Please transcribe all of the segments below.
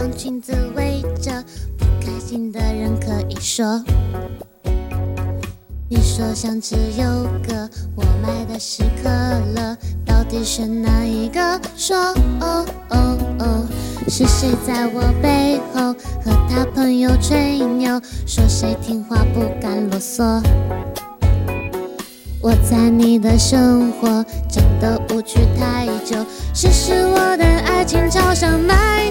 让裙子围着不开心的人可以说。你说想吃优格，我买的是可乐，到底是哪一个？说哦哦哦，是谁在我背后和他朋友吹牛，说谁听话不敢啰嗦？我在你的生活真的无趣太久，试试我的爱情超想买。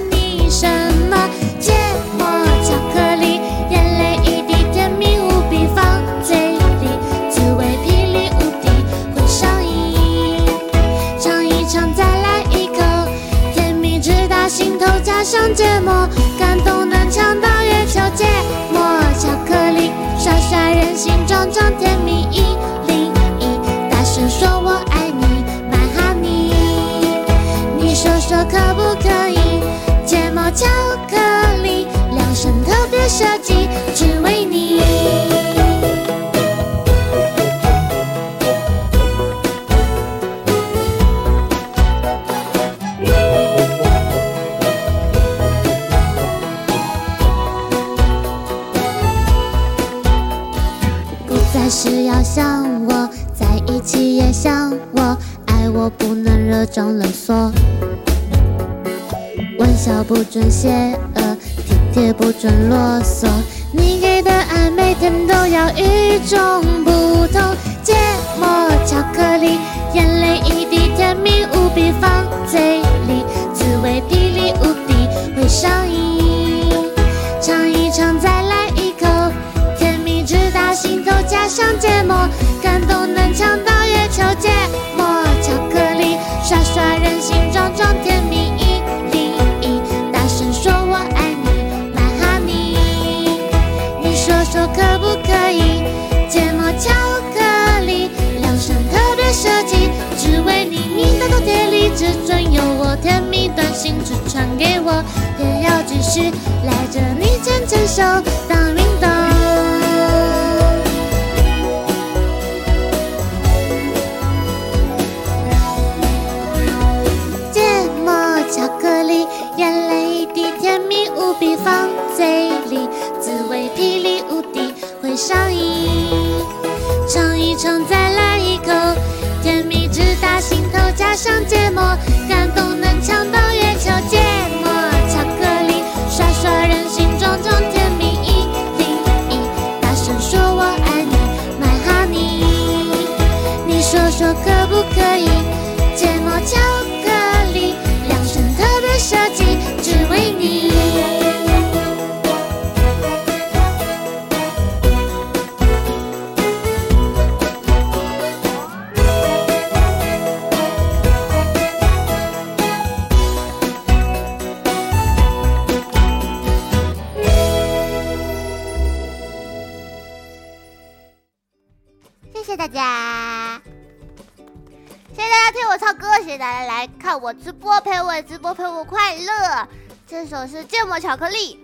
加上芥末，感动能抢到月球。芥末巧克力，刷刷人心，装装甜蜜不再是要想我在一起也想我，爱我不能热衷冷缩。玩笑不准邪恶，体贴不准啰嗦。你给的爱每天都要一种头，加上芥末，感动能抢到月球。芥末巧克力，刷刷人心，装装甜蜜一零一，大声说我爱你，My honey，你说说可不可以？芥末巧克力，量身特别设计，只为你，你的头贴里只准有我，甜蜜短信只传给我，也要继续赖着你牵牵手上瘾。尝一尝，再来一口，甜蜜直达心头，加上芥末，感动能抢到月球。芥末巧克力，刷刷人心，装装甜蜜一零一，大声说我爱你，My honey，你说说可不可以？谢谢大家，谢谢大家听我唱歌，谢谢大家来看我直播，陪我直播，陪我快乐。这首是芥末巧克力，